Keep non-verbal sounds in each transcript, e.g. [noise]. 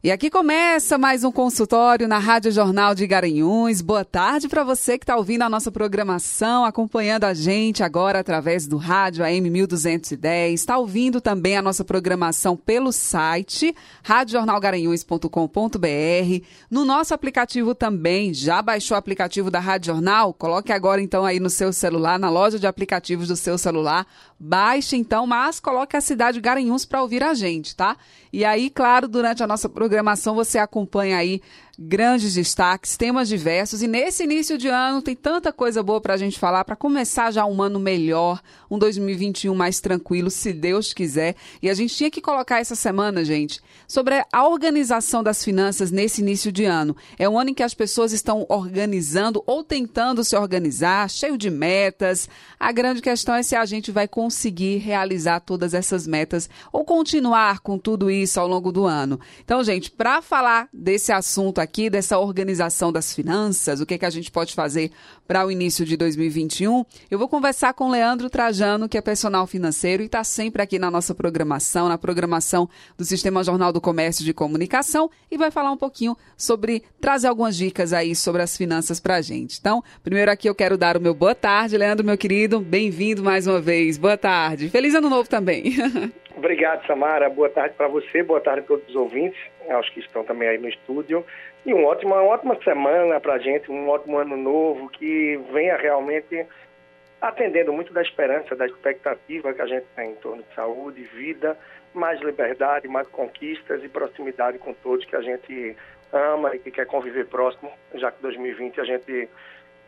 E aqui começa mais um consultório na Rádio Jornal de Garanhuns. Boa tarde para você que está ouvindo a nossa programação, acompanhando a gente agora através do rádio AM 1210. Está ouvindo também a nossa programação pelo site radiojornalgaranhuns.com.br. No nosso aplicativo também, já baixou o aplicativo da Rádio Jornal? Coloque agora então aí no seu celular, na loja de aplicativos do seu celular. Baixe então, mas coloque a cidade Garanhuns para ouvir a gente, tá? E aí, claro, durante a nossa programação você acompanha aí grandes destaques, temas diversos. E nesse início de ano tem tanta coisa boa para a gente falar, para começar já um ano melhor, um 2021 mais tranquilo, se Deus quiser. E a gente tinha que colocar essa semana, gente, sobre a organização das finanças nesse início de ano. É um ano em que as pessoas estão organizando ou tentando se organizar, cheio de metas. A grande questão é se a gente vai conseguir realizar todas essas metas ou continuar com tudo isso ao longo do ano. Então, gente, para falar desse assunto aqui, aqui dessa organização das finanças, o que, é que a gente pode fazer para o início de 2021, eu vou conversar com Leandro Trajano, que é personal financeiro e está sempre aqui na nossa programação, na programação do Sistema Jornal do Comércio de Comunicação, e vai falar um pouquinho sobre, trazer algumas dicas aí sobre as finanças para a gente. Então, primeiro aqui eu quero dar o meu boa tarde, Leandro, meu querido, bem-vindo mais uma vez. Boa tarde. Feliz ano novo também. [laughs] Obrigado, Samara. Boa tarde para você, boa tarde a todos os ouvintes, aos que estão também aí no estúdio. E um uma ótima semana para a gente, um ótimo ano novo que venha realmente atendendo muito da esperança, da expectativa que a gente tem em torno de saúde, vida, mais liberdade, mais conquistas e proximidade com todos que a gente ama e que quer conviver próximo, já que 2020 a gente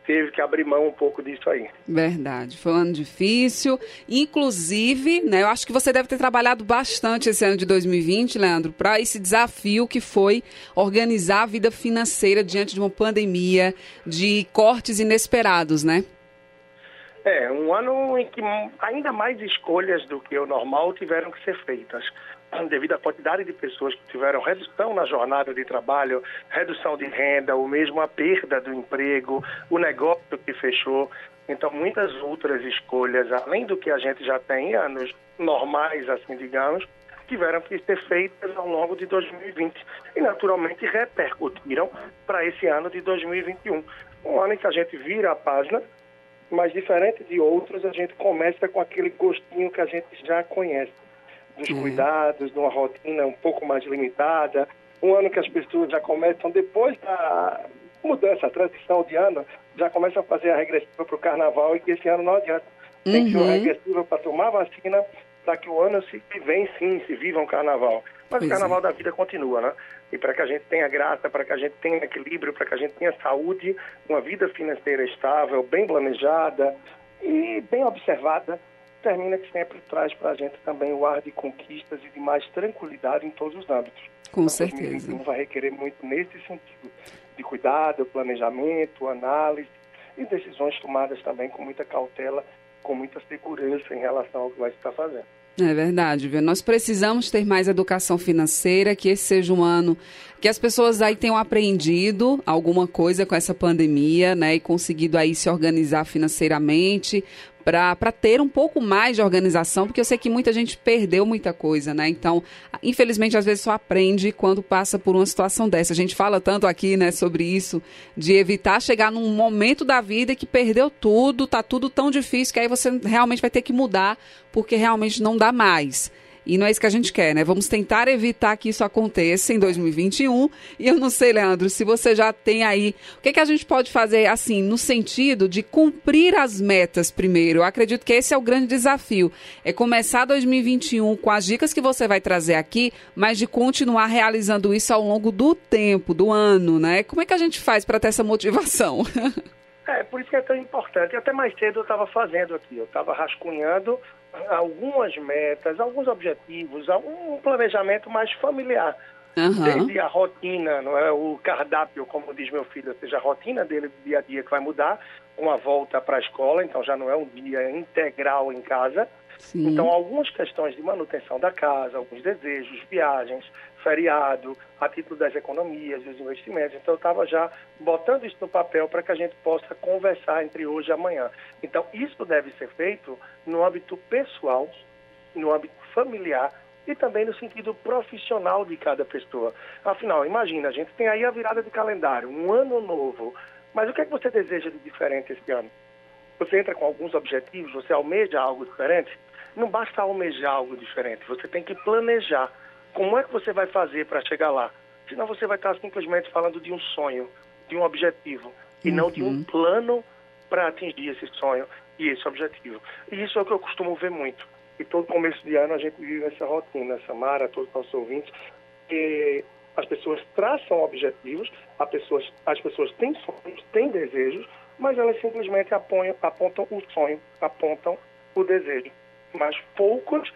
teve que abrir mão um pouco disso aí. Verdade, foi um ano difícil. Inclusive, né, eu acho que você deve ter trabalhado bastante esse ano de 2020, Leandro, para esse desafio que foi organizar a vida financeira diante de uma pandemia, de cortes inesperados, né? É, um ano em que ainda mais escolhas do que o normal tiveram que ser feitas devido à quantidade de pessoas que tiveram redução na jornada de trabalho, redução de renda, ou mesmo a perda do emprego, o negócio que fechou. Então, muitas outras escolhas, além do que a gente já tem anos normais, assim digamos, tiveram que ser feitas ao longo de 2020 e, naturalmente, repercutiram para esse ano de 2021. Um ano em que a gente vira a página, mas diferente de outros, a gente começa com aquele gostinho que a gente já conhece dos uhum. cuidados, de uma rotina um pouco mais limitada. Um ano que as pessoas já começam, depois da mudança, a transição de ano, já começam a fazer a regressiva para o carnaval e que esse ano não adianta. Tem que ser uma uhum. regressiva para tomar vacina para que o ano se vem sim, se viva um carnaval. Mas pois o carnaval é. da vida continua, né? E para que a gente tenha graça, para que a gente tenha equilíbrio, para que a gente tenha saúde, uma vida financeira estável, bem planejada e bem observada, termina que sempre traz para a gente também o ar de conquistas e de mais tranquilidade em todos os âmbitos. Com então, certeza. vai requerer muito nesse sentido, de cuidado, planejamento, análise e decisões tomadas também com muita cautela, com muita segurança em relação ao que vai estar fazendo. É verdade, viu? Nós precisamos ter mais educação financeira, que esse seja um ano que as pessoas aí tenham aprendido alguma coisa com essa pandemia, né, e conseguido aí se organizar financeiramente, para ter um pouco mais de organização, porque eu sei que muita gente perdeu muita coisa, né? Então, infelizmente, às vezes só aprende quando passa por uma situação dessa. A gente fala tanto aqui, né, sobre isso, de evitar chegar num momento da vida que perdeu tudo, tá tudo tão difícil que aí você realmente vai ter que mudar, porque realmente não dá mais. E não é isso que a gente quer, né? Vamos tentar evitar que isso aconteça em 2021. E eu não sei, Leandro, se você já tem aí. O que, que a gente pode fazer, assim, no sentido de cumprir as metas primeiro? Eu acredito que esse é o grande desafio. É começar 2021 com as dicas que você vai trazer aqui, mas de continuar realizando isso ao longo do tempo, do ano, né? Como é que a gente faz para ter essa motivação? [laughs] É, por isso que é tão importante. Até mais cedo eu estava fazendo aqui, eu estava rascunhando algumas metas, alguns objetivos, algum planejamento mais familiar. Uhum. Desde a rotina, não é o cardápio, como diz meu filho, ou seja, a rotina dele do dia a dia que vai mudar, uma volta para a escola, então já não é um dia integral em casa. Sim. Então, algumas questões de manutenção da casa, alguns desejos, viagens, feriado, a título das economias, dos investimentos. Então, eu estava já botando isso no papel para que a gente possa conversar entre hoje e amanhã. Então, isso deve ser feito no âmbito pessoal, no âmbito familiar e também no sentido profissional de cada pessoa. Afinal, imagina, a gente tem aí a virada de calendário, um ano novo. Mas o que é que você deseja de diferente esse ano? Você entra com alguns objetivos, você almeja algo diferente? Não basta almejar algo diferente, você tem que planejar. Como é que você vai fazer para chegar lá? Senão você vai estar simplesmente falando de um sonho, de um objetivo, e uhum. não de um uhum. plano para atingir esse sonho e esse objetivo. E isso é o que eu costumo ver muito. E todo começo de ano a gente vive essa rotina, Samara, todos os nossos ouvintes, que as pessoas traçam objetivos, as pessoas, as pessoas têm sonhos, têm desejos, mas elas simplesmente apontam, apontam o sonho, apontam o desejo. Mas poucos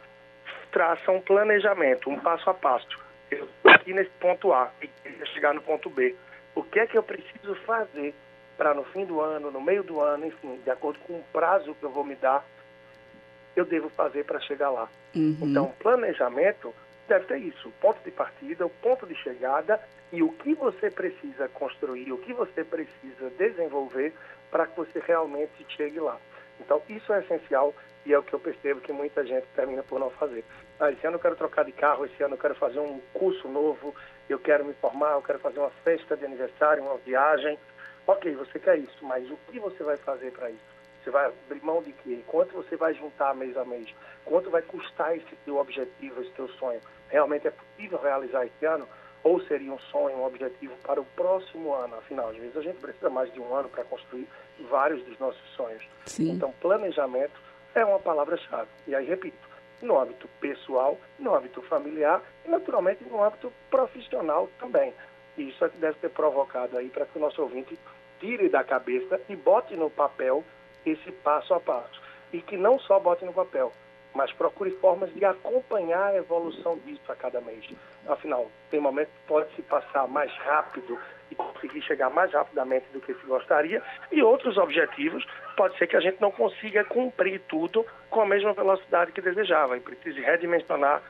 traçam um planejamento, um passo a passo. Eu estou aqui nesse ponto A e queria chegar no ponto B. O que é que eu preciso fazer para no fim do ano, no meio do ano, enfim, de acordo com o prazo que eu vou me dar, eu devo fazer para chegar lá. Uhum. Então, planejamento deve ter isso, o ponto de partida, o ponto de chegada e o que você precisa construir, o que você precisa desenvolver para que você realmente chegue lá. Então, isso é essencial e é o que eu percebo que muita gente termina por não fazer. Ah, esse ano eu quero trocar de carro, esse ano eu quero fazer um curso novo, eu quero me formar, eu quero fazer uma festa de aniversário, uma viagem. Ok, você quer isso, mas o que você vai fazer para isso? Você vai abrir mão de quê? Quanto você vai juntar mês a mês? Quanto vai custar esse teu objetivo, esse teu sonho? Realmente é possível realizar esse ano? Ou seria um sonho, um objetivo para o próximo ano? Afinal, às vezes a gente precisa mais de um ano para construir vários dos nossos sonhos. Sim. Então, planejamento é uma palavra-chave. E aí, repito, no âmbito pessoal, no âmbito familiar e, naturalmente, no âmbito profissional também. E isso é que deve ser provocado aí para que o nosso ouvinte tire da cabeça e bote no papel esse passo a passo. E que não só bote no papel, mas procure formas de acompanhar a evolução disso a cada mês. Afinal, tem momentos que pode se passar mais rápido e conseguir chegar mais rapidamente do que se gostaria, e outros objetivos pode ser que a gente não consiga cumprir tudo com a mesma velocidade que desejava e precise redimensionar,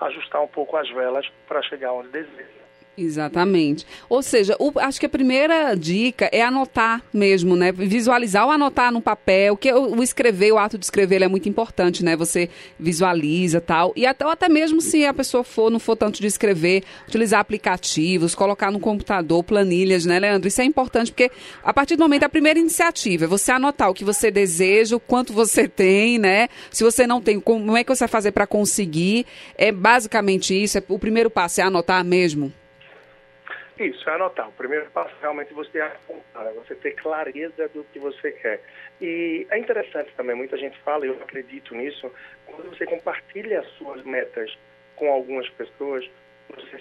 ajustar um pouco as velas para chegar onde deseja. Exatamente. Ou seja, o, acho que a primeira dica é anotar mesmo, né? Visualizar ou anotar no papel, que o, o escrever, o ato de escrever é muito importante, né? Você visualiza tal. E até, até mesmo se a pessoa for, não for tanto de escrever, utilizar aplicativos, colocar no computador planilhas, né, Leandro? Isso é importante porque a partir do momento, a primeira iniciativa é você anotar o que você deseja, o quanto você tem, né? Se você não tem, como é que você vai fazer para conseguir? É basicamente isso. É, o primeiro passo é anotar mesmo. Isso, é anotar. O primeiro passo realmente você apontar, é você ter clareza do que você quer. E é interessante também, muita gente fala, e eu acredito nisso, quando você compartilha as suas metas com algumas pessoas, você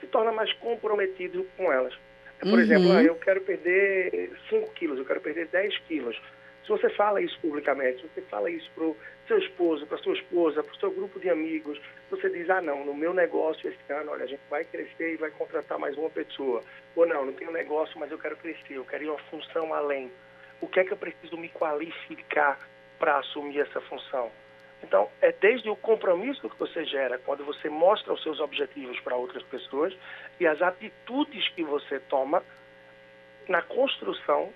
se torna mais comprometido com elas. Por uhum. exemplo, ah, eu quero perder 5 quilos, eu quero perder 10 quilos. Se você fala isso publicamente, se você fala isso para o seu esposo, para sua esposa, para o seu grupo de amigos, você diz, ah não, no meu negócio esse ano, olha, a gente vai crescer e vai contratar mais uma pessoa. Ou não, não tenho negócio, mas eu quero crescer, eu quero ir uma função além. O que é que eu preciso me qualificar para assumir essa função? Então, é desde o compromisso que você gera, quando você mostra os seus objetivos para outras pessoas, e as atitudes que você toma na construção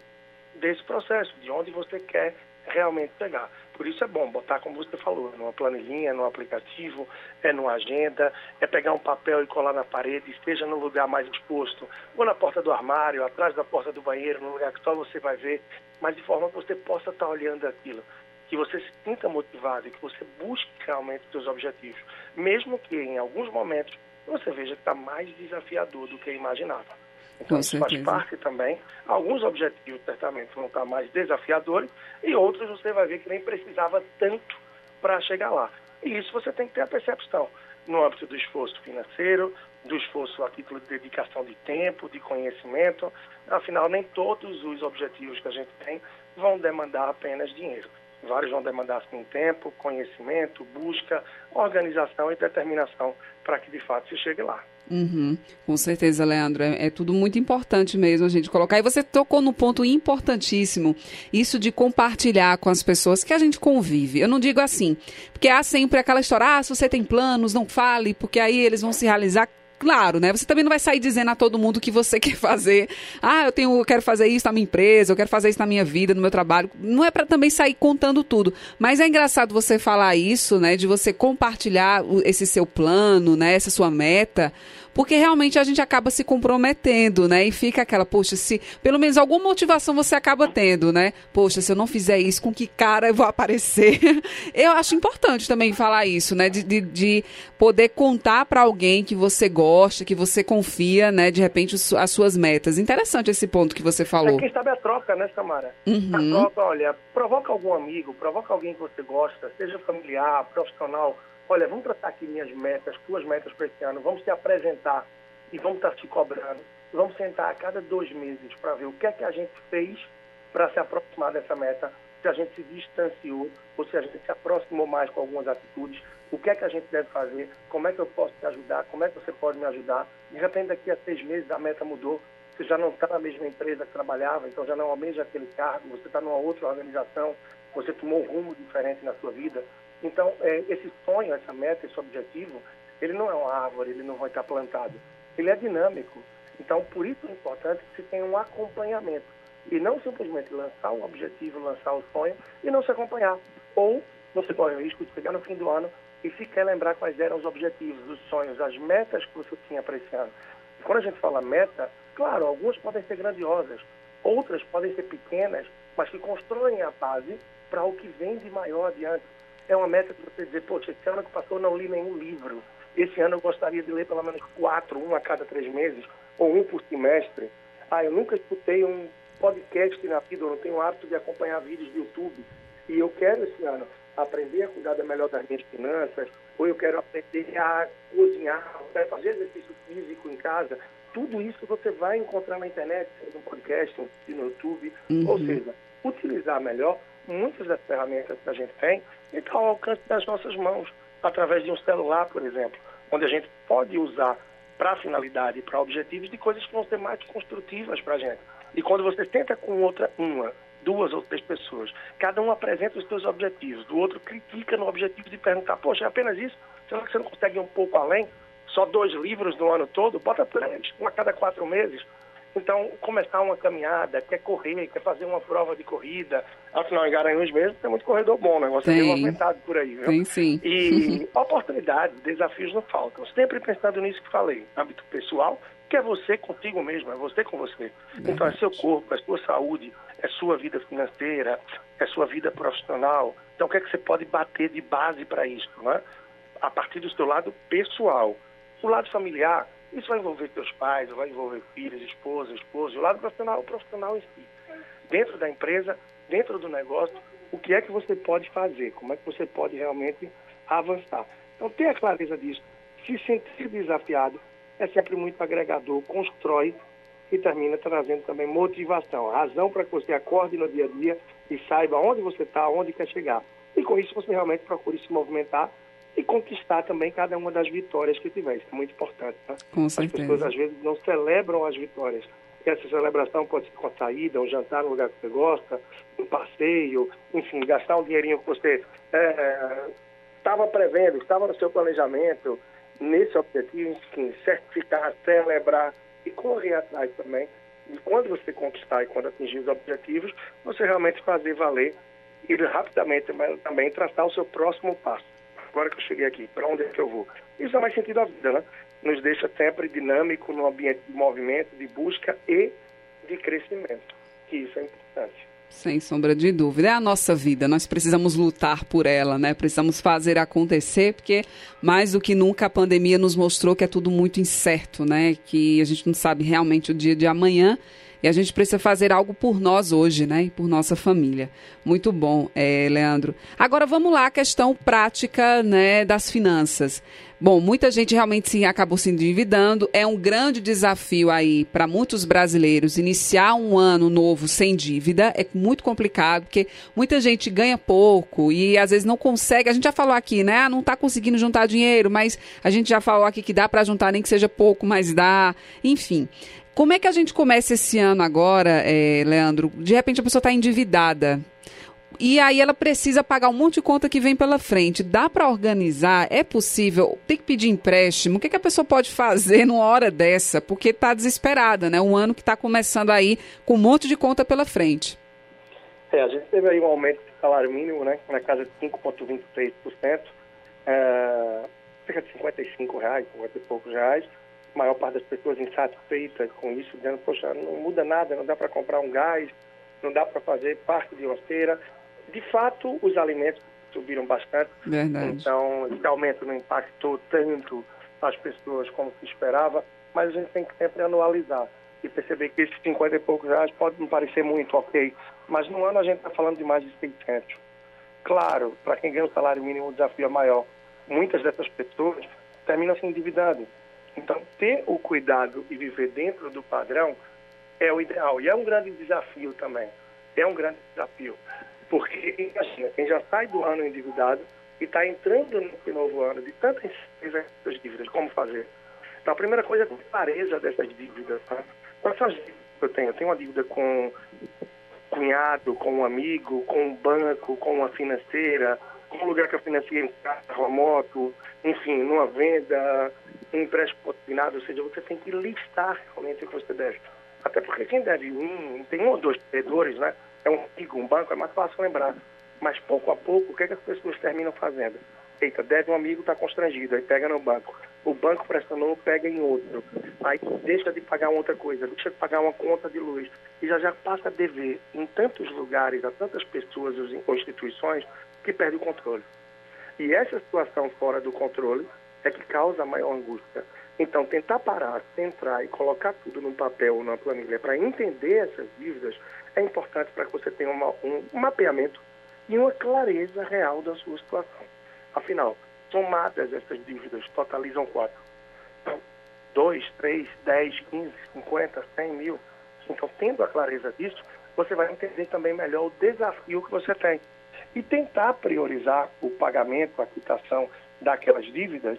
desse processo, de onde você quer realmente chegar. Por isso é bom botar, como você falou, numa planilhinha, no aplicativo, é numa agenda, é pegar um papel e colar na parede, esteja no lugar mais exposto, ou na porta do armário, atrás da porta do banheiro, no lugar que só você vai ver, mas de forma que você possa estar olhando aquilo, que você se sinta motivado e que você busque realmente os seus objetivos, mesmo que em alguns momentos você veja que está mais desafiador do que imaginava. Então, isso faz parte também. Alguns objetivos, certamente, vão estar mais desafiadores e outros você vai ver que nem precisava tanto para chegar lá. E isso você tem que ter a percepção no âmbito do esforço financeiro, do esforço a título de dedicação de tempo, de conhecimento. Afinal, nem todos os objetivos que a gente tem vão demandar apenas dinheiro. Vários vão demandar sim tempo, conhecimento, busca, organização e determinação para que de fato se chegue lá. Uhum, com certeza, Leandro. É, é, tudo muito importante mesmo a gente colocar. E você tocou no ponto importantíssimo, isso de compartilhar com as pessoas que a gente convive. Eu não digo assim, porque há sempre aquela história, ah, se você tem planos, não fale, porque aí eles vão se realizar claro, né? Você também não vai sair dizendo a todo mundo que você [laughs] quer fazer. Ah, eu tenho, eu quero fazer isso na minha empresa, eu quero fazer isso na minha vida, no meu trabalho. Não é para também sair contando tudo. Mas é engraçado você falar isso, né? De você compartilhar esse seu plano, né? Essa sua meta porque realmente a gente acaba se comprometendo, né? E fica aquela, poxa, se pelo menos alguma motivação você acaba tendo, né? Poxa, se eu não fizer isso, com que cara eu vou aparecer? [laughs] eu acho importante também falar isso, né? De, de, de poder contar para alguém que você gosta, que você confia, né? De repente, as suas metas. Interessante esse ponto que você falou. É, quem sabe a troca, né, Samara? Uhum. A troca, olha, provoca algum amigo, provoca alguém que você gosta, seja familiar, profissional olha, vamos tratar aqui minhas metas, tuas metas para esse ano, vamos te apresentar e vamos estar te cobrando. Vamos sentar a cada dois meses para ver o que é que a gente fez para se aproximar dessa meta, se a gente se distanciou ou se a gente se aproximou mais com algumas atitudes, o que é que a gente deve fazer, como é que eu posso te ajudar, como é que você pode me ajudar. De repente, daqui a seis meses a meta mudou, você já não está na mesma empresa que trabalhava, então já não almeja aquele cargo, você está numa outra organização, você tomou um rumo diferente na sua vida. Então, é, esse sonho, essa meta, esse objetivo, ele não é uma árvore, ele não vai estar plantado. Ele é dinâmico. Então, por isso é importante que se tenha um acompanhamento. E não simplesmente lançar o objetivo, lançar o sonho e não se acompanhar. Ou você corre o risco de chegar no fim do ano e sequer lembrar quais eram os objetivos, os sonhos, as metas que você tinha para esse ano. E quando a gente fala meta, claro, algumas podem ser grandiosas, outras podem ser pequenas, mas que constroem a base para o que vem de maior adiante é uma meta que você dizer, poxa, esse ano que passou eu não li nenhum livro. Esse ano eu gostaria de ler pelo menos quatro, um a cada três meses, ou um por semestre. Ah, eu nunca escutei um podcast na vida, eu não tenho o hábito de acompanhar vídeos do YouTube. E eu quero esse ano aprender a cuidar melhor das minhas finanças, ou eu quero aprender a cozinhar, eu quero fazer exercício físico em casa. Tudo isso você vai encontrar na internet, no podcast, no YouTube. Uhum. Ou seja, utilizar melhor muitas das ferramentas que a gente tem estão ao alcance das nossas mãos, através de um celular, por exemplo, onde a gente pode usar para finalidade para objetivos de coisas que vão ser mais construtivas para a gente. E quando você tenta com outra, uma, duas ou três pessoas, cada um apresenta os seus objetivos, do outro critica no objetivo de perguntar, poxa, é apenas isso? Será que você não consegue ir um pouco além? Só dois livros no ano todo? Bota três, um a cada quatro meses. Então, começar uma caminhada, quer correr, quer fazer uma prova de corrida. Afinal, em Garanhuns mesmo tem muito corredor bom, o negócio é movimentado por aí, viu? Sim, sim. E [laughs] oportunidades, desafios não faltam. Sempre pensando nisso que falei, hábito pessoal, que é você contigo mesmo, é você com você. Então, é seu corpo, é sua saúde, é sua vida financeira, é sua vida profissional. Então, o que é que você pode bater de base para isso, né? A partir do seu lado pessoal. O lado familiar, isso vai envolver teus pais, vai envolver filhos, esposa, esposo, o lado profissional, o profissional em si. Dentro da empresa, dentro do negócio, o que é que você pode fazer? Como é que você pode realmente avançar? Então, ter a clareza disso, se sentir desafiado, é sempre muito agregador, constrói e termina trazendo também motivação, razão para que você acorde no dia a dia e saiba onde você está, onde quer chegar. E com isso você realmente procure se movimentar e conquistar também cada uma das vitórias que tiver. Isso é muito importante. Tá? Com certeza. As pessoas às vezes não celebram as vitórias. E essa celebração pode ser com a saída, um jantar no lugar que você gosta, um passeio, enfim, gastar um dinheirinho que você estava é, prevendo, estava no seu planejamento, nesse objetivo, enfim, certificar, celebrar e correr atrás também. E quando você conquistar e quando atingir os objetivos, você realmente fazer valer e rapidamente também traçar o seu próximo passo agora que eu cheguei aqui, para onde é que eu vou? Isso é mais sentido da vida, né? Nos deixa sempre dinâmico no ambiente de movimento, de busca e de crescimento, que isso é importante. Sem sombra de dúvida. É a nossa vida, nós precisamos lutar por ela, né? Precisamos fazer acontecer, porque mais do que nunca a pandemia nos mostrou que é tudo muito incerto, né? Que a gente não sabe realmente o dia de amanhã e a gente precisa fazer algo por nós hoje, né? E por nossa família. Muito bom, é, Leandro. Agora vamos lá, questão prática né, das finanças. Bom, muita gente realmente sim acabou se endividando. É um grande desafio aí para muitos brasileiros iniciar um ano novo sem dívida. É muito complicado, porque muita gente ganha pouco e às vezes não consegue. A gente já falou aqui, né? Ah, não está conseguindo juntar dinheiro, mas a gente já falou aqui que dá para juntar, nem que seja pouco, mas dá. Enfim. Como é que a gente começa esse ano agora, é, Leandro? De repente a pessoa está endividada. e aí ela precisa pagar um monte de conta que vem pela frente. Dá para organizar? É possível? Tem que pedir empréstimo? O que, que a pessoa pode fazer numa hora dessa? Porque está desesperada, né? Um ano que está começando aí com um monte de conta pela frente. É, a gente teve aí um aumento do salário mínimo, né? Na casa de 5,23%, é, cerca de 55 reais, 50 e poucos reais. Maior parte das pessoas insatisfeitas com isso, dizendo, poxa, não muda nada, não dá para comprar um gás, não dá para fazer parte de uma feira de fato, os alimentos subiram bastante. Verdade. Então, esse aumento não impactou tanto as pessoas como se esperava, mas a gente tem que sempre anualizar e perceber que esses 50 e poucos reais pode não parecer muito, ok, mas no ano a gente está falando de mais de 600. Claro, para quem ganha o salário mínimo, o desafio é maior. Muitas dessas pessoas terminam se endividando. Então, ter o cuidado e viver dentro do padrão é o ideal. E é um grande desafio também. É um grande desafio. Porque, imagina, quem já sai do ano endividado e está entrando no novo ano de tanta incerteza das dívidas, como fazer? Então, a primeira coisa é ter clareza dessas dívidas. Tá? Quais são as dívidas que eu tenho? Eu tenho uma dívida com cunhado, com um amigo, com um banco, com uma financeira, com um lugar que eu financiei em carro, moto, enfim, numa venda, um empréstimo patrocinado, ou seja, você tem que listar realmente o que você deve. Até porque quem deve um, tem um ou dois credores, né? é um amigo, um banco, é mais fácil lembrar. Mas pouco a pouco, o que, é que as pessoas terminam fazendo? Eita, deve um amigo, está constrangido, aí pega no banco. O banco pressionou, pega em outro. Aí deixa de pagar outra coisa, deixa de pagar uma conta de luz. E já já passa a dever em tantos lugares, a tantas pessoas ou instituições, que perde o controle. E essa situação fora do controle é que causa maior angústia. Então, tentar parar, centrar e colocar tudo num papel ou numa planilha para entender essas dívidas é importante para que você tenha uma, um mapeamento e uma clareza real da sua situação. Afinal, somadas essas dívidas totalizam quatro. Então, 2, 3, 10, 15, 50, 100 mil. Então, tendo a clareza disso, você vai entender também melhor o desafio que você tem. E tentar priorizar o pagamento, a quitação daquelas dívidas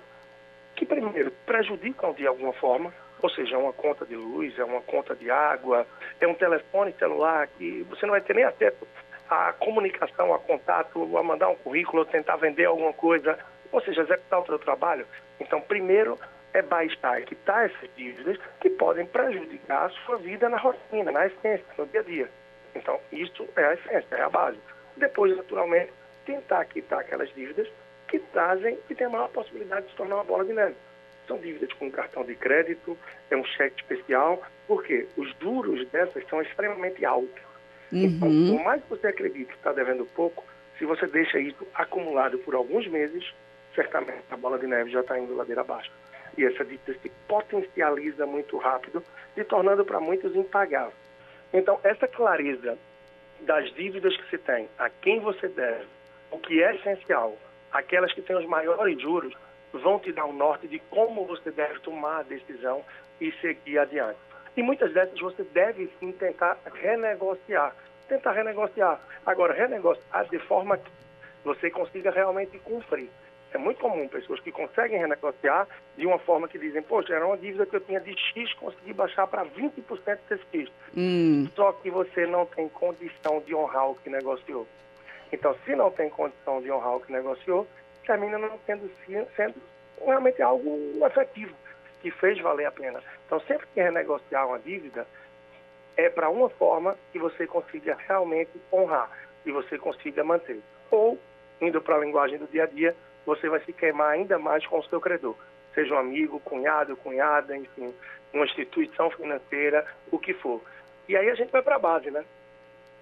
que, primeiro, prejudicam de alguma forma ou seja, é uma conta de luz, é uma conta de água, é um telefone celular que você não vai ter nem acesso à comunicação, a contato, a mandar um currículo, tentar vender alguma coisa, ou seja, executar o seu trabalho. Então, primeiro é baixar, quitar essas dívidas que podem prejudicar a sua vida na rotina, na essência, no dia a dia. Então, isso é a essência, é a base. Depois, naturalmente, tentar quitar aquelas dívidas que trazem, que tem a maior possibilidade de se tornar uma bola de neve são dívidas com cartão de crédito, é um cheque especial, porque os juros dessas são extremamente altos. Então, uhum. Então, por mais que você acredite que está devendo pouco, se você deixa isso acumulado por alguns meses, certamente a bola de neve já está indo ladeira abaixo. E essa dívida se potencializa muito rápido, se tornando para muitos impagável. Então, essa clareza das dívidas que se tem, a quem você deve, o que é essencial, aquelas que têm os maiores juros, vão te dar um norte de como você deve tomar a decisão e seguir adiante. E muitas dessas você deve sim tentar renegociar. Tentar renegociar. Agora, renegociar de forma que você consiga realmente cumprir. É muito comum pessoas que conseguem renegociar de uma forma que dizem, poxa, era uma dívida que eu tinha de X, consegui baixar para 20% desse X. Hum. Só que você não tem condição de honrar o que negociou. Então, se não tem condição de honrar o que negociou, termina não tendo sendo realmente algo efetivo, que fez valer a pena. Então, sempre que renegociar uma dívida, é para uma forma que você consiga realmente honrar e você consiga manter. Ou, indo para a linguagem do dia a dia, você vai se queimar ainda mais com o seu credor. Seja um amigo, cunhado, cunhada, enfim, uma instituição financeira, o que for. E aí a gente vai para a base, né?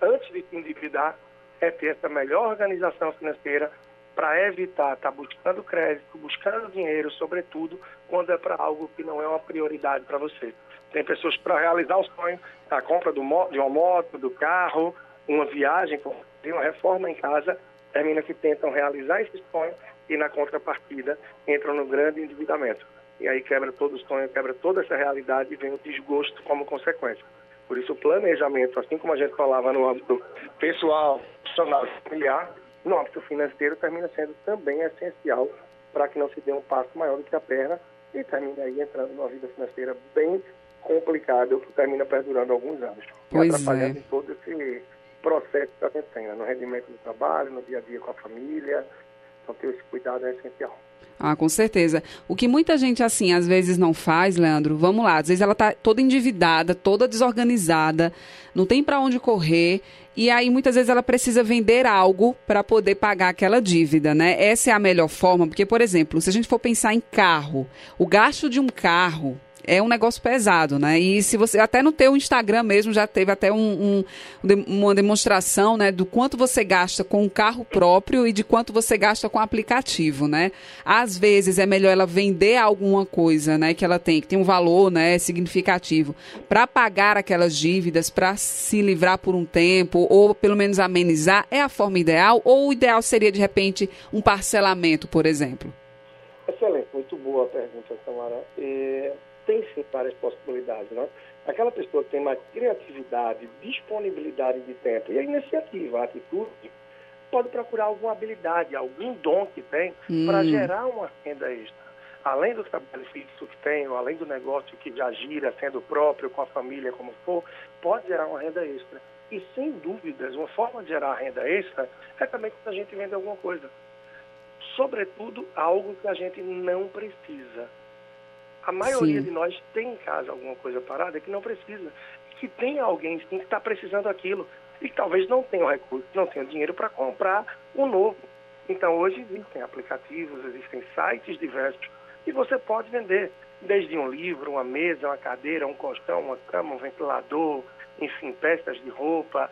Antes de se endividar, é ter essa melhor organização financeira para evitar estar tá buscando crédito, buscando dinheiro, sobretudo quando é para algo que não é uma prioridade para você. Tem pessoas para realizar o sonho, a compra do, de uma moto, do carro, uma viagem, uma reforma em casa, termina que tentam realizar esse sonho e na contrapartida entram no grande endividamento. E aí quebra todo o sonho, quebra toda essa realidade e vem o desgosto como consequência. Por isso o planejamento, assim como a gente falava no âmbito pessoal, profissional e familiar, no âmbito financeiro termina sendo também essencial para que não se dê um passo maior do que a perna e termine aí entrando numa vida financeira bem complicada, que termina perdurando alguns anos. Pois e atrapalhando é. todo esse processo que a gente tem, né? no rendimento do trabalho, no dia a dia com a família. Então, ter esse cuidado é essencial. Ah, com certeza. O que muita gente, assim, às vezes não faz, Leandro, vamos lá, às vezes ela tá toda endividada, toda desorganizada, não tem para onde correr, e aí muitas vezes ela precisa vender algo para poder pagar aquela dívida, né? Essa é a melhor forma, porque, por exemplo, se a gente for pensar em carro, o gasto de um carro é um negócio pesado, né? E se você até no teu Instagram mesmo já teve até um, um, uma demonstração, né, do quanto você gasta com o carro próprio e de quanto você gasta com o aplicativo, né? Às vezes é melhor ela vender alguma coisa, né, que ela tem, que tem um valor, né, significativo, para pagar aquelas dívidas, para se livrar por um tempo ou pelo menos amenizar, é a forma ideal ou o ideal seria de repente um parcelamento, por exemplo? Excelente, muito boa a pergunta, Samara. É, sim várias possibilidades. Né? Aquela pessoa que tem mais criatividade, disponibilidade de tempo e a iniciativa, a atitude, pode procurar alguma habilidade, algum dom que tem hum. para gerar uma renda extra. Além do trabalho fixo que tem, ou além do negócio que já gira, sendo próprio, com a família, como for, pode gerar uma renda extra. E sem dúvidas, uma forma de gerar renda extra é também quando a gente vende alguma coisa. Sobretudo, algo que a gente não precisa. A maioria sim. de nós tem em casa alguma coisa parada que não precisa. Que tem alguém sim, que está precisando daquilo. E que talvez não tenha o recurso, não tenha dinheiro para comprar o novo. Então hoje existem aplicativos, existem sites diversos e você pode vender desde um livro, uma mesa, uma cadeira, um colchão, uma cama, um ventilador, enfim, peças de roupa,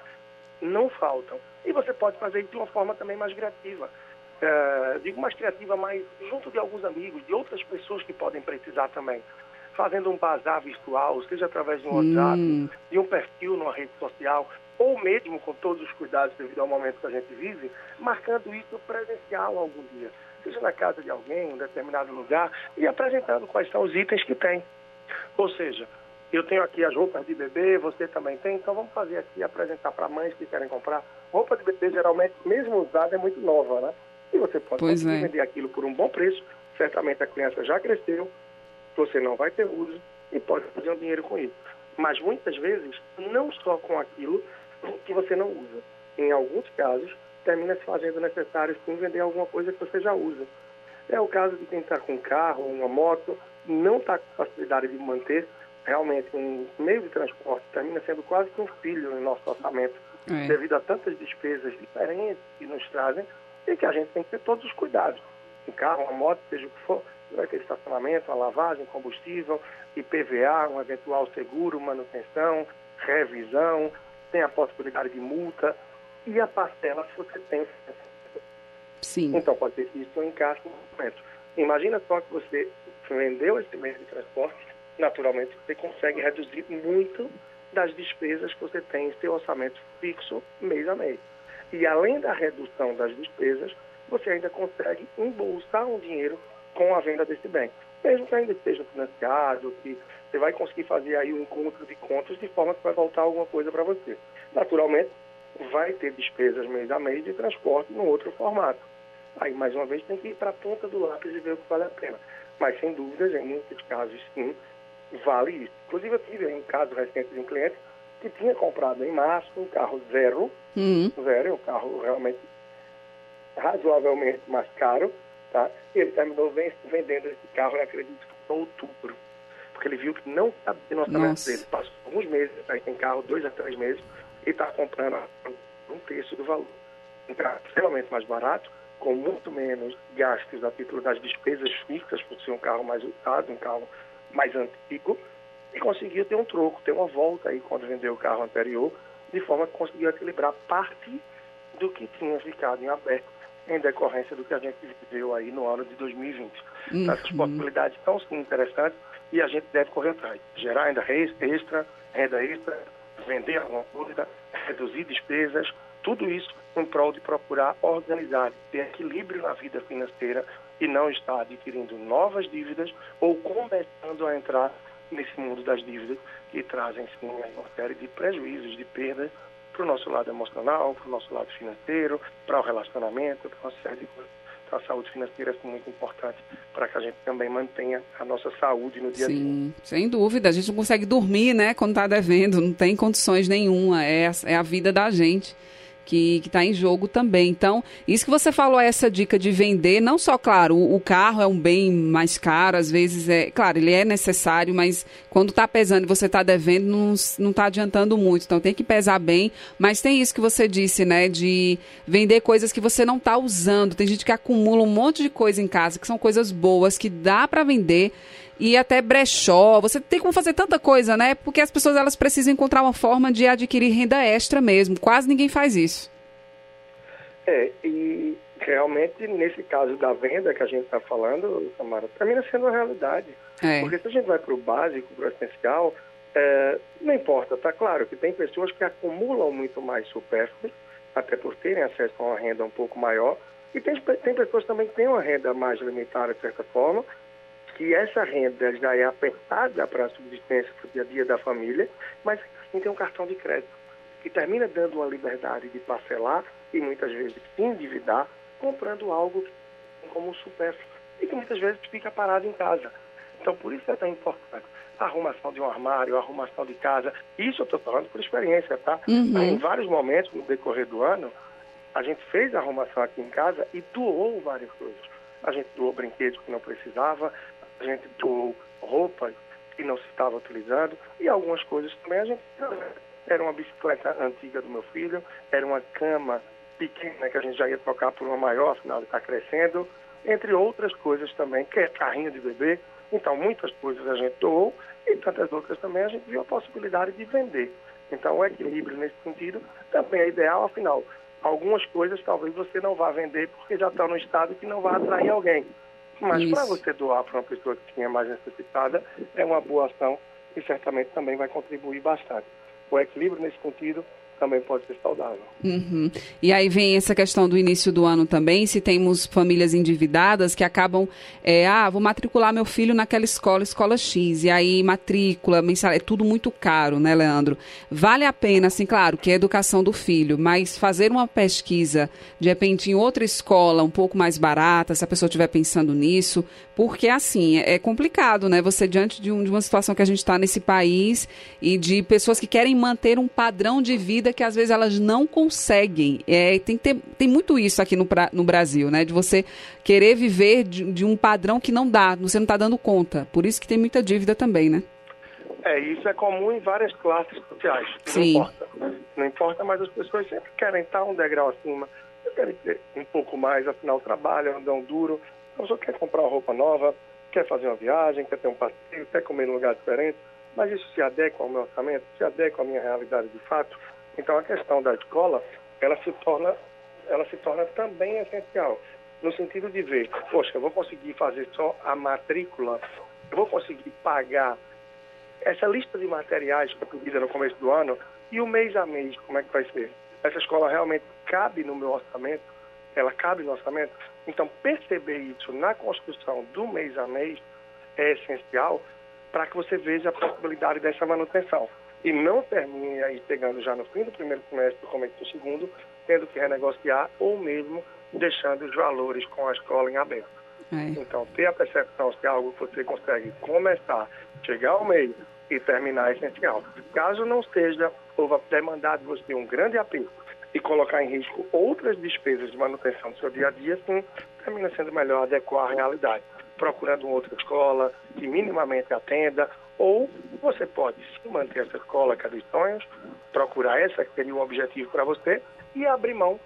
não faltam. E você pode fazer de uma forma também mais criativa é, digo mais criativa, mas junto de alguns amigos, de outras pessoas que podem precisar também. Fazendo um bazar virtual, seja através de um WhatsApp, hum. de um perfil numa rede social, ou mesmo com todos os cuidados devido ao momento que a gente vive, marcando isso presencial algum dia. Seja na casa de alguém, em um determinado lugar, e apresentando quais são os itens que tem. Ou seja, eu tenho aqui as roupas de bebê, você também tem, então vamos fazer aqui apresentar para mães que querem comprar. Roupa de bebê, geralmente, mesmo usada, é muito nova, né? E você pode pois é. vender aquilo por um bom preço. Certamente a criança já cresceu, você não vai ter uso e pode fazer um dinheiro com isso. Mas muitas vezes, não só com aquilo que você não usa. Em alguns casos, termina se fazendo necessário sim vender alguma coisa que você já usa. É o caso de quem está com um carro, uma moto, não está com facilidade de manter, realmente um meio de transporte termina sendo quase que um filho no nosso orçamento, é. devido a tantas despesas diferentes que nos trazem e que a gente tem que ter todos os cuidados. Um carro, uma moto, seja o que for, vai ter estacionamento, uma lavagem, combustível, IPVA, um eventual seguro, manutenção, revisão, tem a possibilidade de multa e a parcela se você tem. Sim. Então pode ser que isso não encaixe no momento. Imagina só que você vendeu esse meio de transporte, naturalmente você consegue reduzir muito das despesas que você tem em seu orçamento fixo mês a mês. E além da redução das despesas, você ainda consegue embolsar um dinheiro com a venda desse bem. Mesmo que ainda esteja financiado, que você vai conseguir fazer aí um encontro de contas de forma que vai voltar alguma coisa para você. Naturalmente, vai ter despesas mês a mês de transporte no outro formato. Aí, mais uma vez, tem que ir para a ponta do lápis e ver o que vale a pena. Mas, sem dúvidas, em muitos casos, sim, vale isso. Inclusive, eu tive um caso recente de um cliente que tinha comprado em março um carro zero, uhum. zero, um carro realmente razoavelmente mais caro, tá? E ele terminou vendendo esse carro, eu acredito, em outubro. Porque ele viu que não estava no orçamento dele. Passou alguns meses, aí tem carro dois a três meses, e está comprando um terço do valor. Um carro extremamente mais barato, com muito menos gastos a título das despesas fixas, por ser um carro mais usado, um carro mais antigo, e conseguiu ter um troco, ter uma volta aí quando vendeu o carro anterior, de forma que conseguiu equilibrar parte do que tinha ficado em aberto em decorrência do que a gente viveu aí no ano de 2020. Uhum. Essas possibilidades são sim interessantes e a gente deve correr atrás. Gerar renda extra, renda extra, vender alguma coisa, reduzir despesas, tudo isso em prol de procurar organizar, ter equilíbrio na vida financeira e não estar adquirindo novas dívidas ou começando a entrar nesse mundo das dívidas que trazem sim uma série de prejuízos, de perdas para o nosso lado emocional, para o nosso lado financeiro, para o relacionamento, para uma série de coisas. A saúde financeira é muito importante para que a gente também mantenha a nossa saúde no dia a dia. Sim, sem dúvida. A gente não consegue dormir, né, quando está devendo, não tem condições nenhuma. É, é a vida da gente que está em jogo também. Então, isso que você falou, essa dica de vender, não só, claro, o, o carro é um bem mais caro, às vezes é, claro, ele é necessário, mas quando está pesando e você está devendo, não está adiantando muito. Então, tem que pesar bem. Mas tem isso que você disse, né, de vender coisas que você não está usando. Tem gente que acumula um monte de coisa em casa, que são coisas boas, que dá para vender e até brechó. Você tem como fazer tanta coisa, né? Porque as pessoas elas precisam encontrar uma forma de adquirir renda extra mesmo. Quase ninguém faz isso. É, e realmente nesse caso da venda que a gente está falando, Samara, termina sendo uma realidade. É. Porque se a gente vai para o básico, para o essencial, é, não importa, tá claro que tem pessoas que acumulam muito mais supérfluos, até por terem acesso a uma renda um pouco maior, e tem, tem pessoas também que têm uma renda mais limitada, de certa forma, que essa renda já é apertada para a subsistência para o dia a dia da família, mas assim tem um cartão de crédito, que termina dando uma liberdade de parcelar e muitas vezes se endividar, comprando algo como um supérfluo e que muitas vezes fica parado em casa. Então, por isso é tão importante. A arrumação de um armário, a arrumação de casa, isso eu estou falando por experiência, tá? Uhum. Em vários momentos no decorrer do ano, a gente fez a arrumação aqui em casa e doou várias coisas. A gente doou brinquedos que não precisava, a gente doou roupas que não se estava utilizando e algumas coisas também a gente era uma bicicleta antiga do meu filho, era uma cama pequena que a gente já ia trocar por uma maior, afinal ele está crescendo, entre outras coisas também, que é carrinho de bebê. Então, muitas coisas a gente doou e tantas outras também a gente viu a possibilidade de vender. Então, o equilíbrio nesse sentido também é ideal, afinal, algumas coisas talvez você não vá vender porque já está no estado que não vai atrair alguém. Mas para você doar para uma pessoa que tinha mais necessitada, é uma boa ação e certamente também vai contribuir bastante. O equilíbrio nesse sentido também pode ser saudável. Uhum. E aí vem essa questão do início do ano também, se temos famílias endividadas que acabam, é, ah, vou matricular meu filho naquela escola, escola X, e aí matrícula, mensal, é tudo muito caro, né, Leandro? Vale a pena, assim, claro, que é a educação do filho, mas fazer uma pesquisa, de repente, em outra escola, um pouco mais barata, se a pessoa estiver pensando nisso, porque, assim, é, é complicado, né, você diante de, um, de uma situação que a gente está nesse país e de pessoas que querem manter um padrão de vida que às vezes elas não conseguem. É, tem, tem, tem muito isso aqui no, no Brasil, né? De você querer viver de, de um padrão que não dá, você não está dando conta. Por isso que tem muita dívida também, né? É, isso é comum em várias classes sociais. Sim. Não importa. Não importa, mas as pessoas sempre querem estar um degrau acima, querem ter um pouco mais, afinal trabalham, andam duro. A pessoa quer comprar uma roupa nova, quer fazer uma viagem, quer ter um passeio, quer comer num lugar diferente, mas isso se adequa ao meu orçamento, se adequa à minha realidade de fato. Então a questão da escola, ela se torna, ela se torna também essencial, no sentido de ver, poxa, eu vou conseguir fazer só a matrícula, eu vou conseguir pagar essa lista de materiais que pedida no começo do ano e o mês a mês, como é que vai ser? Essa escola realmente cabe no meu orçamento? Ela cabe no orçamento? Então, perceber isso na construção do mês a mês é essencial para que você veja a possibilidade dessa manutenção e não termine aí pegando já no fim do primeiro semestre, do começo do segundo, tendo que renegociar ou mesmo deixando os valores com a escola em aberto. É. Então, ter a percepção se é algo que você consegue começar, chegar ao meio e terminar é essencial. Caso não seja, ou demandar de você um grande apelo e colocar em risco outras despesas de manutenção do seu dia a dia, sim, termina sendo melhor adequar à realidade. Procurando uma outra escola que minimamente atenda ou você pode sim manter essa é dos sonhos, procurar essa que seria o objetivo para você e abrir mão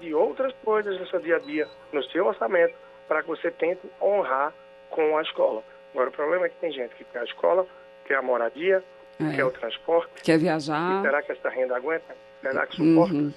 de outras coisas no seu dia a dia, no seu orçamento, para que você tente honrar com a escola. Agora, o problema é que tem gente que quer a escola, quer a moradia, é. quer o transporte. Quer viajar. Será que essa renda aguenta? Será que suporta? Uhum.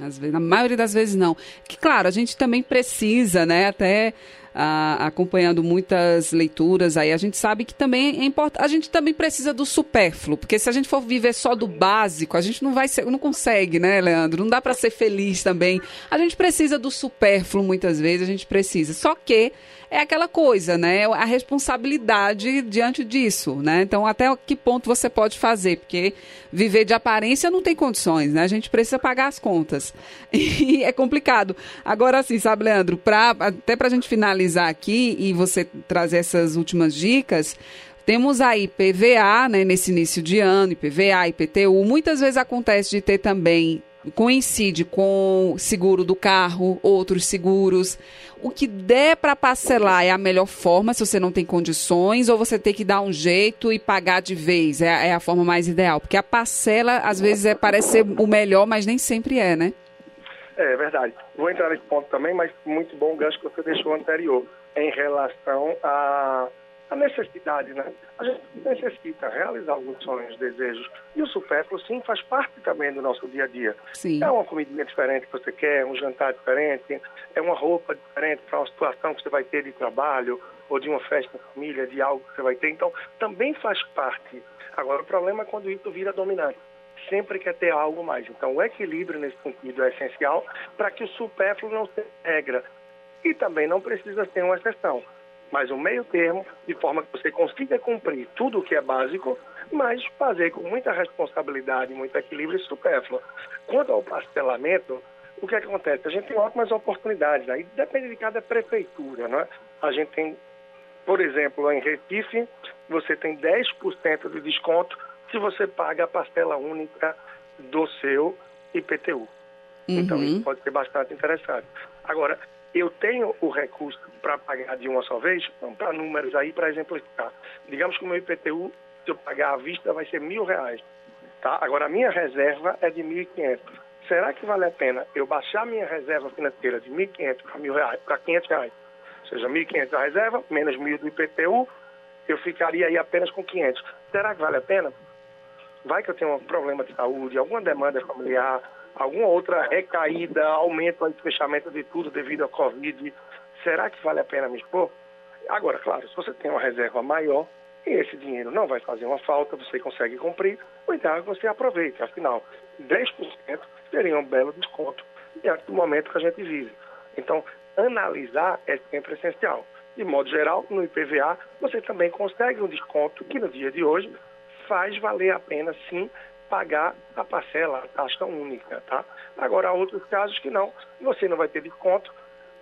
Às vezes, na maioria das vezes não. Que claro, a gente também precisa, né, até acompanhando muitas leituras aí, a gente sabe que também é importante. A gente também precisa do supérfluo, porque se a gente for viver só do básico, a gente não vai ser, não consegue, né, Leandro? Não dá para ser feliz também. A gente precisa do supérfluo muitas vezes, a gente precisa. Só que é aquela coisa, né? A responsabilidade diante disso, né? Então, até que ponto você pode fazer? Porque viver de aparência não tem condições, né? A gente precisa pagar as contas. [laughs] E é complicado. Agora, assim, sabe, Leandro, pra, até para a gente finalizar aqui e você trazer essas últimas dicas, temos aí PVA, né, nesse início de ano, IPVA, IPTU. Muitas vezes acontece de ter também coincide com seguro do carro, outros seguros. O que der para parcelar é a melhor forma, se você não tem condições, ou você tem que dar um jeito e pagar de vez, é, é a forma mais ideal. Porque a parcela, às vezes, é, parece ser o melhor, mas nem sempre é, né? É, é verdade. Vou entrar nesse ponto também, mas muito bom o gancho que você deixou anterior em relação a necessidade, né? A gente necessita realizar alguns sonhos, desejos. E o supérfluo, sim, faz parte também do nosso dia a dia. Sim. É uma comidinha diferente que você quer, um jantar diferente, é uma roupa diferente para uma situação que você vai ter de trabalho ou de uma festa em família, de algo que você vai ter. Então, também faz parte. Agora, o problema é quando isso vira dominante sempre quer ter algo mais. Então, o equilíbrio nesse sentido é essencial para que o supérfluo não seja regra. E também não precisa ser uma exceção mas um meio termo, de forma que você consiga cumprir tudo o que é básico, mas fazer com muita responsabilidade, muito equilíbrio e supérfluo. Quanto ao parcelamento, o que acontece? A gente tem ótimas oportunidades, aí depende de cada prefeitura, né? A gente tem, por exemplo, em Recife, você tem 10% de desconto se você paga a parcela única do seu IPTU. Então, uhum. isso pode ser bastante interessante. Agora, eu tenho o recurso para pagar de uma só vez, vamos para números aí para exemplificar. Digamos que o meu IPTU, se eu pagar à vista, vai ser mil reais. Tá? Agora, a minha reserva é de 1.500. Será que vale a pena eu baixar minha reserva financeira de 1.500 para mil reais, para 500 reais? Ou seja, 1.500 a reserva, menos 1.000 do IPTU, eu ficaria aí apenas com 500. Será que vale a pena? Vai que eu tenho um problema de saúde, alguma demanda familiar, alguma outra recaída, aumento de fechamento de tudo devido à Covid, será que vale a pena me expor? Agora, claro, se você tem uma reserva maior e esse dinheiro não vai fazer uma falta, você consegue cumprir, o ideal é que você aproveite. Afinal, 10% seria um belo desconto diante do momento que a gente vive. Então, analisar é sempre essencial. De modo geral, no IPVA, você também consegue um desconto que no dia de hoje faz valer a pena, sim, pagar a parcela, a taxa única, tá? Agora, há outros casos que não, você não vai ter desconto.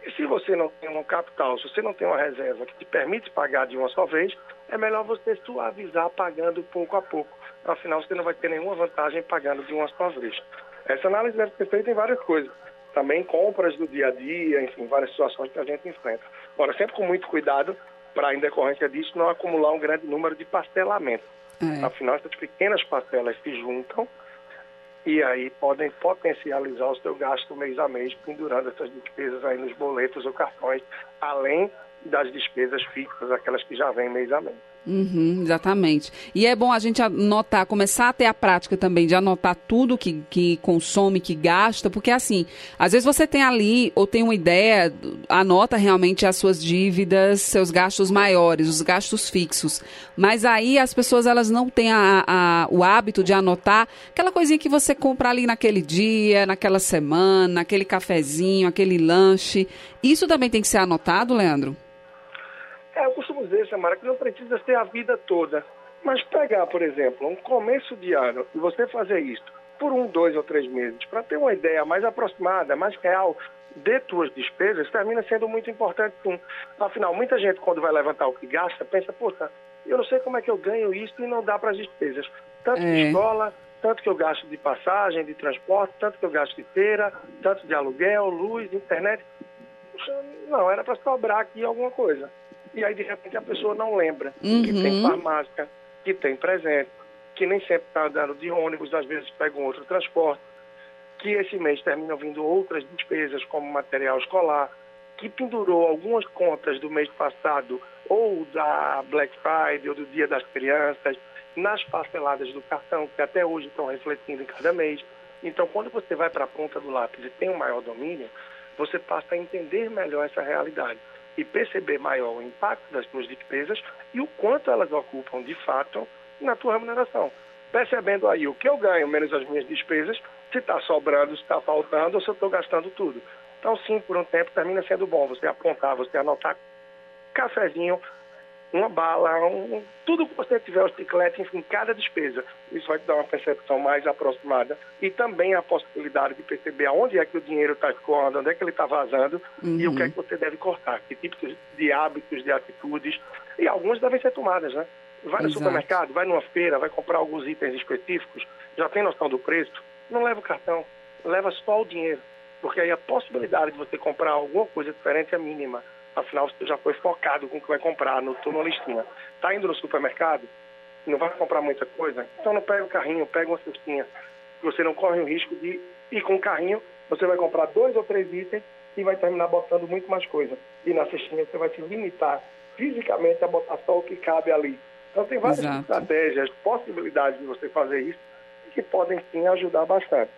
E se você não tem um capital, se você não tem uma reserva que te permite pagar de uma só vez, é melhor você suavizar pagando pouco a pouco. Afinal, você não vai ter nenhuma vantagem pagando de uma só vez. Essa análise deve ser feita em várias coisas. Também compras do dia a dia, enfim, várias situações que a gente enfrenta. Agora, sempre com muito cuidado para, em decorrência disso, não acumular um grande número de parcelamentos. É. Afinal, essas pequenas parcelas se juntam e aí podem potencializar o seu gasto mês a mês, pendurando essas despesas aí nos boletos ou cartões, além das despesas fixas, aquelas que já vêm mês a mês. Uhum, exatamente. E é bom a gente anotar, começar a ter a prática também de anotar tudo que, que consome, que gasta, porque assim, às vezes você tem ali, ou tem uma ideia, anota realmente as suas dívidas, seus gastos maiores, os gastos fixos. Mas aí as pessoas elas não têm a, a, o hábito de anotar aquela coisinha que você compra ali naquele dia, naquela semana, aquele cafezinho, aquele lanche. Isso também tem que ser anotado, Leandro? Costumo dizer, Samara, que não precisa ser a vida toda. Mas pegar, por exemplo, um começo de ano e você fazer isso por um, dois ou três meses, para ter uma ideia mais aproximada, mais real de tuas despesas, termina sendo muito importante. Sim. Afinal, muita gente, quando vai levantar o que gasta, pensa, poxa, eu não sei como é que eu ganho isso e não dá para as despesas. Tanto é. de escola, tanto que eu gasto de passagem, de transporte, tanto que eu gasto de feira, tanto de aluguel, luz, internet. Não, era para sobrar aqui alguma coisa e aí de repente a pessoa não lembra uhum. que tem uhum. farmácia, que tem presente, que nem sempre está andando de ônibus, às vezes pega um outro transporte, que esse mês terminam vindo outras despesas como material escolar, que pendurou algumas contas do mês passado ou da Black Friday ou do Dia das Crianças nas parceladas do cartão, que até hoje estão refletindo em cada mês. Então, quando você vai para a ponta do lápis e tem um maior domínio, você passa a entender melhor essa realidade. E perceber maior o impacto das suas despesas e o quanto elas ocupam de fato na tua remuneração. Percebendo aí o que eu ganho menos as minhas despesas, se está sobrando, se está faltando ou se eu estou gastando tudo. Então, sim, por um tempo termina sendo bom você apontar, você anotar cafezinho, uma bala, um, tudo que você tiver, o chiclete, enfim, cada despesa. Isso vai te dar uma percepção mais aproximada e também a possibilidade de perceber aonde é que o dinheiro está escoando, onde é que ele está vazando uhum. e o que é uhum. que você deve cortar, que tipos de hábitos, de atitudes, e alguns devem ser tomadas, né? Vai no Exato. supermercado, vai numa feira, vai comprar alguns itens específicos, já tem noção do preço, não leva o cartão, leva só o dinheiro, porque aí a possibilidade de você comprar alguma coisa diferente é mínima. Afinal, você já foi focado com o que vai comprar, no na listinha. Está indo no supermercado, não vai comprar muita coisa, então não pega o carrinho, pega uma cestinha. Você não corre o risco de ir com o carrinho, você vai comprar dois ou três itens e vai terminar botando muito mais coisa. E na cestinha você vai se limitar fisicamente a botar só o que cabe ali. Então tem várias Exato. estratégias, possibilidades de você fazer isso que podem sim ajudar bastante.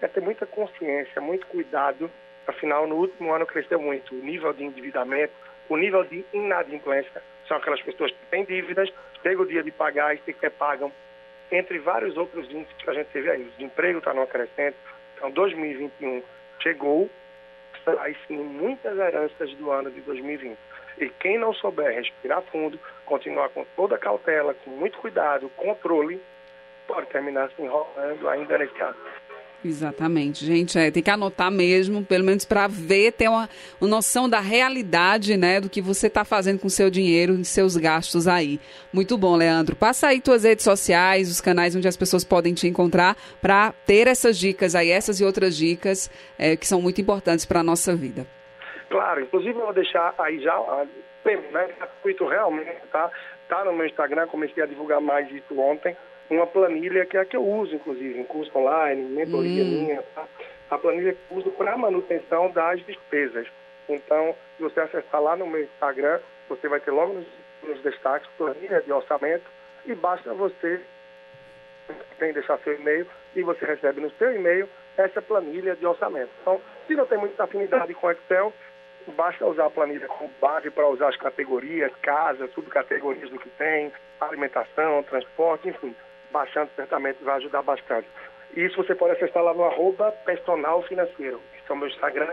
É ter muita consciência, muito cuidado Afinal, no último ano cresceu muito o nível de endividamento, o nível de inadimplência. São aquelas pessoas que têm dívidas, chega o dia de pagar e sequer pagam, entre vários outros índices que a gente teve aí. O desemprego está no crescente. Então, 2021 chegou, aí sim muitas heranças do ano de 2020. E quem não souber respirar fundo, continuar com toda cautela, com muito cuidado, controle, pode terminar se enrolando ainda nesse ano. Exatamente, gente, é, tem que anotar mesmo, pelo menos para ver, ter uma, uma, noção da realidade, né, do que você está fazendo com seu dinheiro e seus gastos aí. Muito bom, Leandro. Passa aí tuas redes sociais, os canais onde as pessoas podem te encontrar para ter essas dicas aí, essas e outras dicas é, que são muito importantes para a nossa vida. Claro, inclusive eu vou deixar aí já, né, gratuito realmente, tá? Tá no meu Instagram, comecei a divulgar mais isso ontem uma planilha que é a que eu uso, inclusive, em curso online, mentoria hum. minha, tá? a planilha que eu uso para manutenção das despesas. Então, se você acessar lá no meu Instagram, você vai ter logo nos, nos destaques planilha de orçamento e basta você tem deixar seu e-mail e você recebe no seu e-mail essa planilha de orçamento. Então, se não tem muita afinidade com Excel, basta usar a planilha como base para usar as categorias, casa, subcategorias do que tem, alimentação, transporte, enfim baixando certamente vai ajudar bastante. Isso você pode acessar lá no arroba personal financeiro, é o meu Instagram,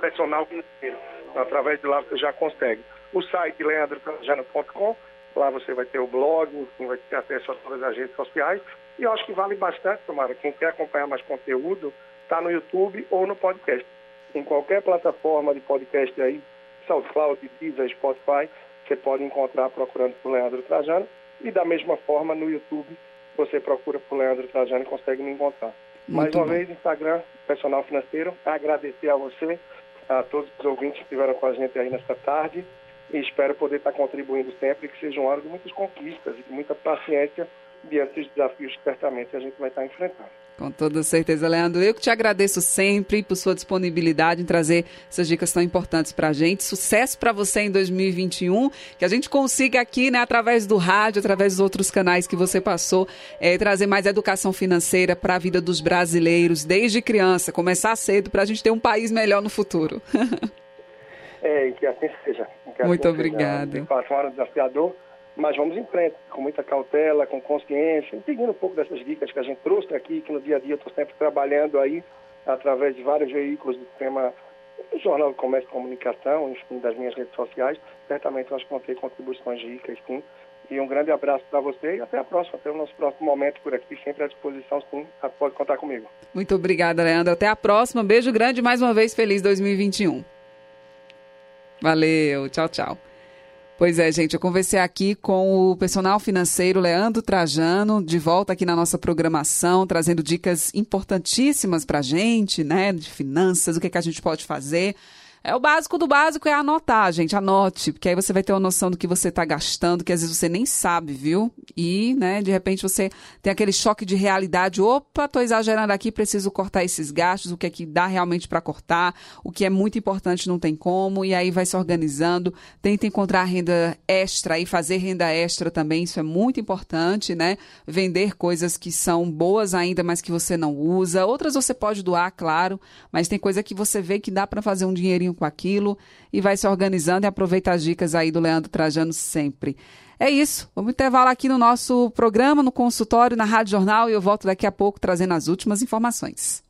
personal financeiro. Então, através de lá você já consegue. O site leandrotrajano.com, lá você vai ter o blog, enfim, vai ter acesso a todas as redes sociais. E eu acho que vale bastante, Tomara, quem quer acompanhar mais conteúdo, está no YouTube ou no podcast. Em qualquer plataforma de podcast aí, SoundCloud, Deezer, Spotify, você pode encontrar procurando por Leandro Trajano. E da mesma forma no YouTube, você procura por Leandro Trajano e consegue me encontrar. Muito Mais uma bom. vez, Instagram, Personal Financeiro, agradecer a você, a todos os ouvintes que estiveram com a gente aí nesta tarde e espero poder estar contribuindo sempre que seja um ano de muitas conquistas e de muita paciência diante dos desafios que certamente a gente vai estar enfrentando. Com toda certeza, Leandro. Eu que te agradeço sempre por sua disponibilidade em trazer essas dicas tão importantes para a gente. Sucesso para você em 2021. Que a gente consiga aqui, né, através do rádio, através dos outros canais que você passou, é, trazer mais educação financeira para a vida dos brasileiros desde criança. Começar cedo para a gente ter um país melhor no futuro. [laughs] é, que assim seja. Que Muito assim obrigada. Seja, de fato, um desafiador mas vamos em frente, com muita cautela, com consciência, seguindo um pouco dessas dicas que a gente trouxe aqui, que no dia a dia eu estou sempre trabalhando aí, através de vários veículos do tema do Jornal do Comércio e Comunicação, enfim, das minhas redes sociais. Certamente que vão ter contribuições ricas, sim. E um grande abraço para você e até a próxima. Até o nosso próximo momento por aqui, sempre à disposição, sim. Pode contar comigo. Muito obrigada, Leandro. Até a próxima. Beijo grande mais uma vez. Feliz 2021. Valeu. Tchau, tchau. Pois é, gente, eu conversei aqui com o personal financeiro Leandro Trajano, de volta aqui na nossa programação, trazendo dicas importantíssimas para a gente, né, de finanças, o que, é que a gente pode fazer. É o básico do básico é anotar, gente. Anote, porque aí você vai ter uma noção do que você está gastando, que às vezes você nem sabe, viu? E, né, de repente você tem aquele choque de realidade. Opa, tô exagerando aqui, preciso cortar esses gastos, o que é que dá realmente para cortar, o que é muito importante não tem como, e aí vai se organizando. Tenta encontrar renda extra e fazer renda extra também, isso é muito importante, né? Vender coisas que são boas ainda, mas que você não usa. Outras você pode doar, claro, mas tem coisa que você vê que dá para fazer um dinheirinho carinho com aquilo e vai se organizando e aproveita as dicas aí do Leandro Trajano sempre. É isso. Vamos intervalo aqui no nosso programa, no consultório, na Rádio Jornal, e eu volto daqui a pouco trazendo as últimas informações.